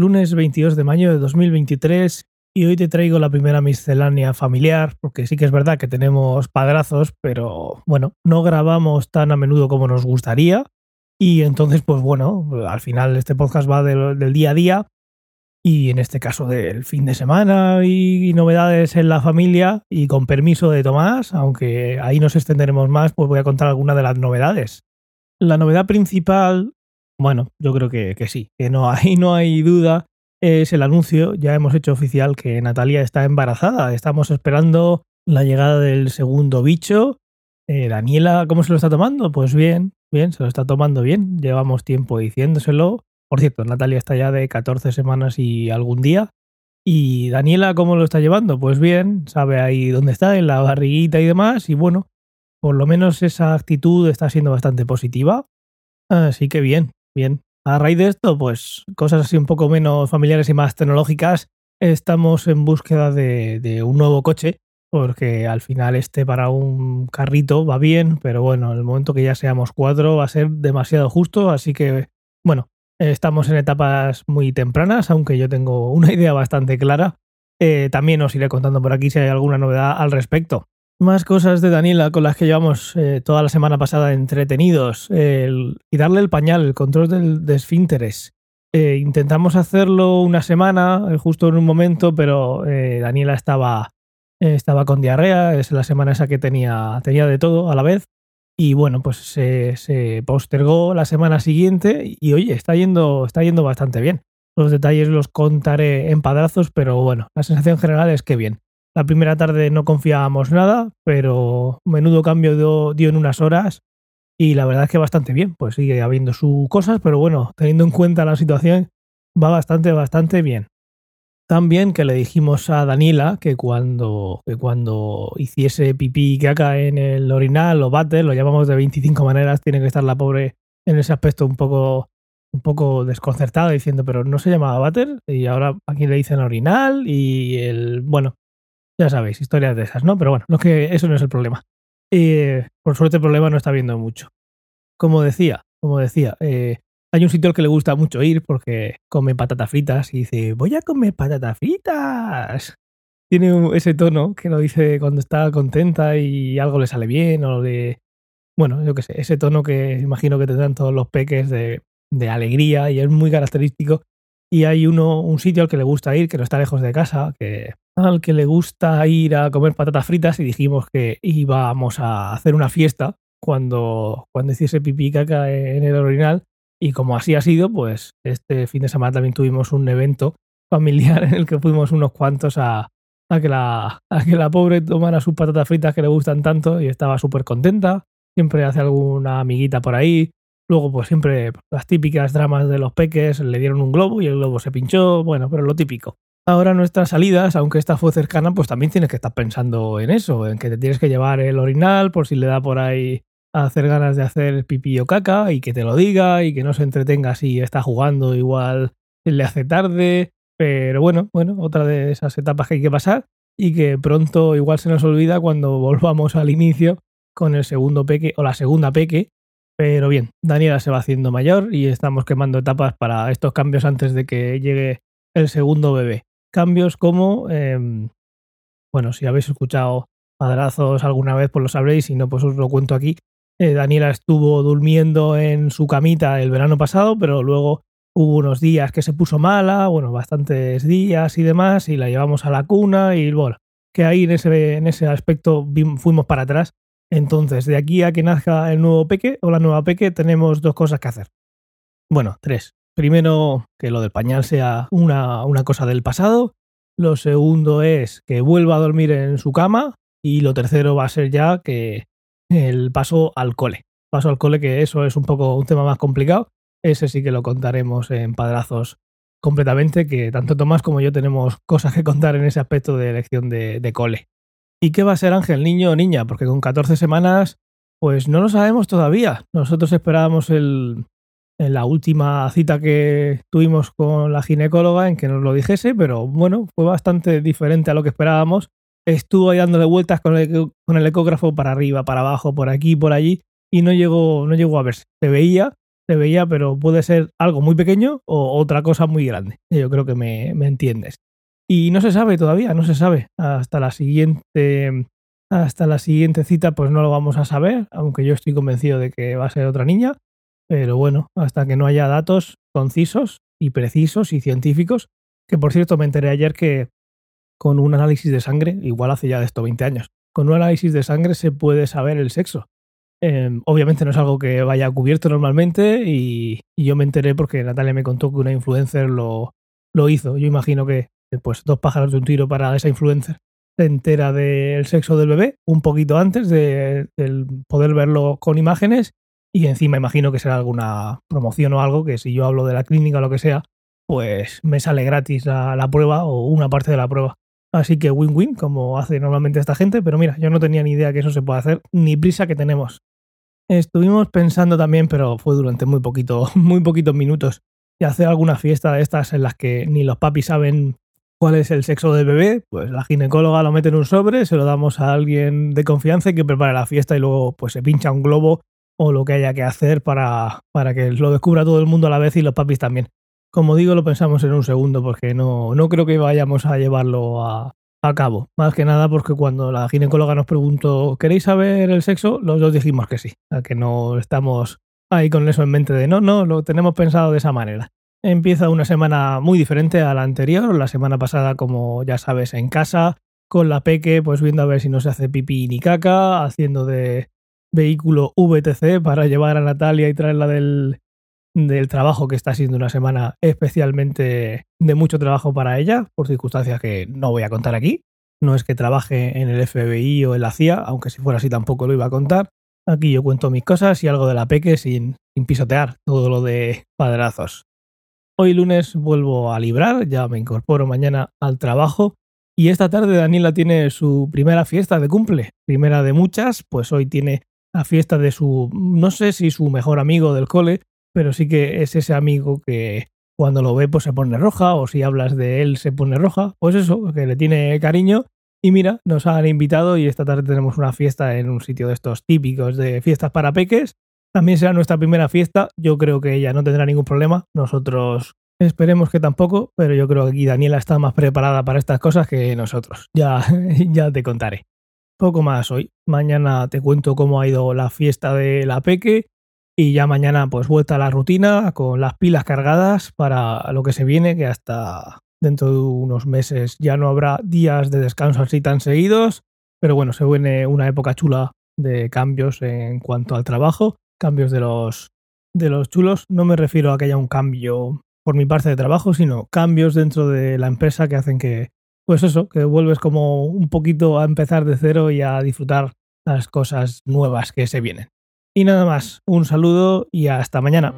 lunes 22 de mayo de 2023 y hoy te traigo la primera miscelánea familiar, porque sí que es verdad que tenemos padrazos, pero bueno, no grabamos tan a menudo como nos gustaría y entonces pues bueno, al final este podcast va del, día a día y en este caso del fin de semana y novedades en la familia y con permiso de Tomás, aunque ahí nos extenderemos más, pues voy a contar algunas de las novedades. La novedad principal bueno, yo creo que, sí, que no hay, no hay duda. Es el anuncio, ya hemos hecho oficial que Natalia está embarazada. Estamos esperando la llegada del segundo bicho. Eh, Daniela, ¿cómo se lo está tomando? Pues bien, bien, se lo está tomando bien. Llevamos tiempo diciéndoselo. Por cierto, Natalia está ya de 14 semanas y algún día. Y Daniela, ¿cómo lo está llevando? Pues bien, sabe ahí dónde está, en la barriguita y demás. Y bueno, por lo menos esa actitud está siendo bastante positiva. Así que bien, Bien, a raíz de esto, pues cosas así un poco menos familiares y más tecnológicas, estamos en búsqueda de, un nuevo coche, porque al final este para un carrito va bien, pero bueno, en el momento que ya seamos cuatro va a ser demasiado justo, así que bueno, estamos en etapas muy tempranas, aunque yo tengo una idea bastante clara. Eh, también os iré contando por aquí si hay alguna novedad al respecto. Más cosas de Daniela con las que llevamos eh, toda la semana pasada entretenidos. El, quitarle el pañal, el control del, de esfínteres. Eh, intentamos hacerlo una semana, eh, justo en un momento, pero Daniela estaba, estaba con diarrea. Es la semana esa que tenía, tenía de todo a la vez. Y bueno, pues se, se postergó la semana siguiente y oye, está yendo, está yendo bastante bien. Los detalles los contaré en padrazos, pero bueno, la sensación general es que bien. La primera tarde no confiábamos nada, pero menudo cambio dio, en unas horas y la verdad es que bastante bien. Pues sigue habiendo sus cosas, pero bueno, teniendo en cuenta la situación, va bastante, bastante bien. También que le dijimos a Daniela que cuando, que cuando hiciese pipí y caca en el orinal o bate, lo llamamos de 25 maneras, tiene que estar la pobre en ese aspecto un poco, un poco desconcertada diciendo, pero no se llamaba váter y ahora aquí le dicen orinal y el, bueno, ya sabéis, historias de esas, ¿no? Pero bueno, lo que, eso no es el problema. Por suerte el problema no está viendo mucho. Como decía, como decía, eh, hay un sitio al que le gusta mucho ir porque come patatas fritas y dice, voy a comer patatas fritas. Tiene ese tono que lo dice cuando está contenta y algo le sale bien o de... Bueno, yo qué sé, ese tono que imagino que tendrán todos los peques de alegría y es muy característico. Y hay uno, un sitio al que le gusta ir, que no está lejos de casa, que al que le gusta ir a comer patatas fritas y dijimos que íbamos a hacer una fiesta cuando, cuando hiciese pipí caca en el orinal. Y como así ha sido, pues este fin de semana también tuvimos un evento familiar en el que fuimos unos cuantos a, a, que, la, a que la pobre tomara sus patatas fritas que le gustan tanto y estaba súper contenta. Siempre hace alguna amiguita por ahí. Luego, pues siempre las típicas dramas de los peques, le dieron un globo y el globo se pinchó. Bueno, pero lo típico. Ahora nuestras salidas, aunque esta fue cercana, pues también tienes que estar pensando en eso, en que te tienes que llevar el orinal por si le da por ahí a hacer ganas de hacer pipí o caca y que te lo diga y que no se entretenga si está jugando igual le hace tarde. Pero bueno, bueno, otra de esas etapas que hay que pasar y que pronto igual se nos olvida cuando volvamos al inicio con el segundo peque o la segunda peque. Pero bien, Daniela se va haciendo mayor y estamos quemando etapas para estos cambios antes de que llegue el segundo bebé cambios como, em, bueno, si habéis escuchado padrazos alguna vez, pues lo sabréis, y no, pues os lo cuento aquí. Eh, Daniela estuvo durmiendo en su camita el verano pasado, pero luego hubo unos días que se puso mala, bueno, bastantes días y demás, y la llevamos a la cuna y bueno, que ahí en ese, en ese aspecto fuimos para atrás. Entonces, de aquí a que nazca el nuevo peque o la nueva peque, tenemos dos cosas que hacer. Bueno, tres. Primero, que lo del pañal sea una, una cosa del pasado. Lo segundo es que vuelva a dormir en su cama. Y lo tercero va a ser ya que el paso al cole. Paso al cole, que eso es un poco un tema más complicado. Ese sí que lo contaremos en padrazos completamente, que tanto Tomás como yo tenemos cosas que contar en ese aspecto de elección de, de cole. ¿Y qué va a ser Ángel, niño o niña? Porque con 14 semanas, pues no lo sabemos todavía. Nosotros esperábamos el, en la última cita que tuvimos con la ginecóloga en que nos lo dijese, pero bueno, fue bastante diferente a lo que esperábamos. Estuvo ahí dándole vueltas con el, con el ecógrafo para arriba, para abajo, por aquí, por allí, y no llegó, no llegó a verse. Se veía, se veía, pero puede ser algo muy pequeño o otra cosa muy grande. Yo creo que me, me entiendes. Y no se sabe todavía, no se sabe. Hasta la siguiente hasta la siguiente cita pues no lo vamos a saber, aunque yo estoy convencido de que va a ser otra niña. Pero bueno, hasta que no haya datos concisos y precisos y científicos, que por cierto me enteré ayer que con un análisis de sangre, igual hace ya de esto 20 años, con un análisis de sangre se puede saber el sexo. Em, obviamente no es algo que vaya cubierto normalmente y, yo me enteré porque Natalia me contó que una influencer lo, lo hizo. Yo imagino que pues dos pájaros de un tiro para esa influencer se entera del sexo del bebé un poquito antes de, poder verlo con imágenes y encima imagino que será alguna promoción o algo que si yo hablo de la clínica o lo que sea, pues me sale gratis la, prueba o una parte de la prueba. Así que win-win, como hace normalmente esta gente, pero mira, yo no tenía ni idea que eso se puede hacer, ni prisa que tenemos. Estuvimos pensando también, pero fue durante muy poquito, muy poquitos minutos, y hacer alguna fiesta de estas en las que ni los papis saben cuál es el sexo del bebé, pues la ginecóloga lo mete en un sobre, se lo damos a alguien de confianza que prepare la fiesta y luego pues se pincha un globo o lo que haya que hacer para, para que lo descubra todo el mundo a la vez y los papis también. Como digo, lo pensamos en un segundo porque no, no creo que vayamos a llevarlo a, a cabo. Más que nada porque cuando la ginecóloga nos preguntó ¿queréis saber el sexo? Los dos dijimos que sí, a que no estamos ahí con eso en mente de no, no, lo tenemos pensado de esa manera. Empieza una semana muy diferente a la anterior, la semana pasada, como ya sabes, en casa, con la peque, pues viendo a ver si no se hace pipí ni caca, haciendo de vehículo VTC para llevar a Natalia y traerla del, del trabajo, que está siendo una semana especialmente de mucho trabajo para ella, por circunstancias que no voy a contar aquí. No es que trabaje en el FBI o en la CIA, aunque si fuera así tampoco lo iba a contar. Aquí yo cuento mis cosas y algo de la peque sin, sin pisotear todo lo de padrazos. Hoy lunes vuelvo a librar, ya me incorporo mañana al trabajo y esta tarde Daniela tiene su primera fiesta de cumple, primera de muchas, pues hoy tiene la fiesta de su, no sé si su mejor amigo del cole, pero sí que es ese amigo que cuando lo ve pues se pone roja o si hablas de él se pone roja, pues eso, que le tiene cariño y mira, nos han invitado y esta tarde tenemos una fiesta en un sitio de estos típicos de fiestas para peques también será nuestra primera fiesta. Yo creo que ella no tendrá ningún problema. Nosotros esperemos que tampoco, pero yo creo que aquí Daniela está más preparada para estas cosas que nosotros. Ya, ya te contaré. Poco más hoy. Mañana te cuento cómo ha ido la fiesta de la Peque. Y ya mañana, pues vuelta a la rutina con las pilas cargadas para lo que se viene, que hasta dentro de unos meses ya no habrá días de descanso así tan seguidos. Pero bueno, se viene una época chula de cambios en cuanto al trabajo cambios de los, de los chulos. No me refiero a que haya un cambio por mi parte de trabajo, sino cambios dentro de la empresa que hacen que, pues eso, que vuelves como un poquito a empezar de cero y a disfrutar las cosas nuevas que se vienen. Y nada más, un saludo y hasta mañana.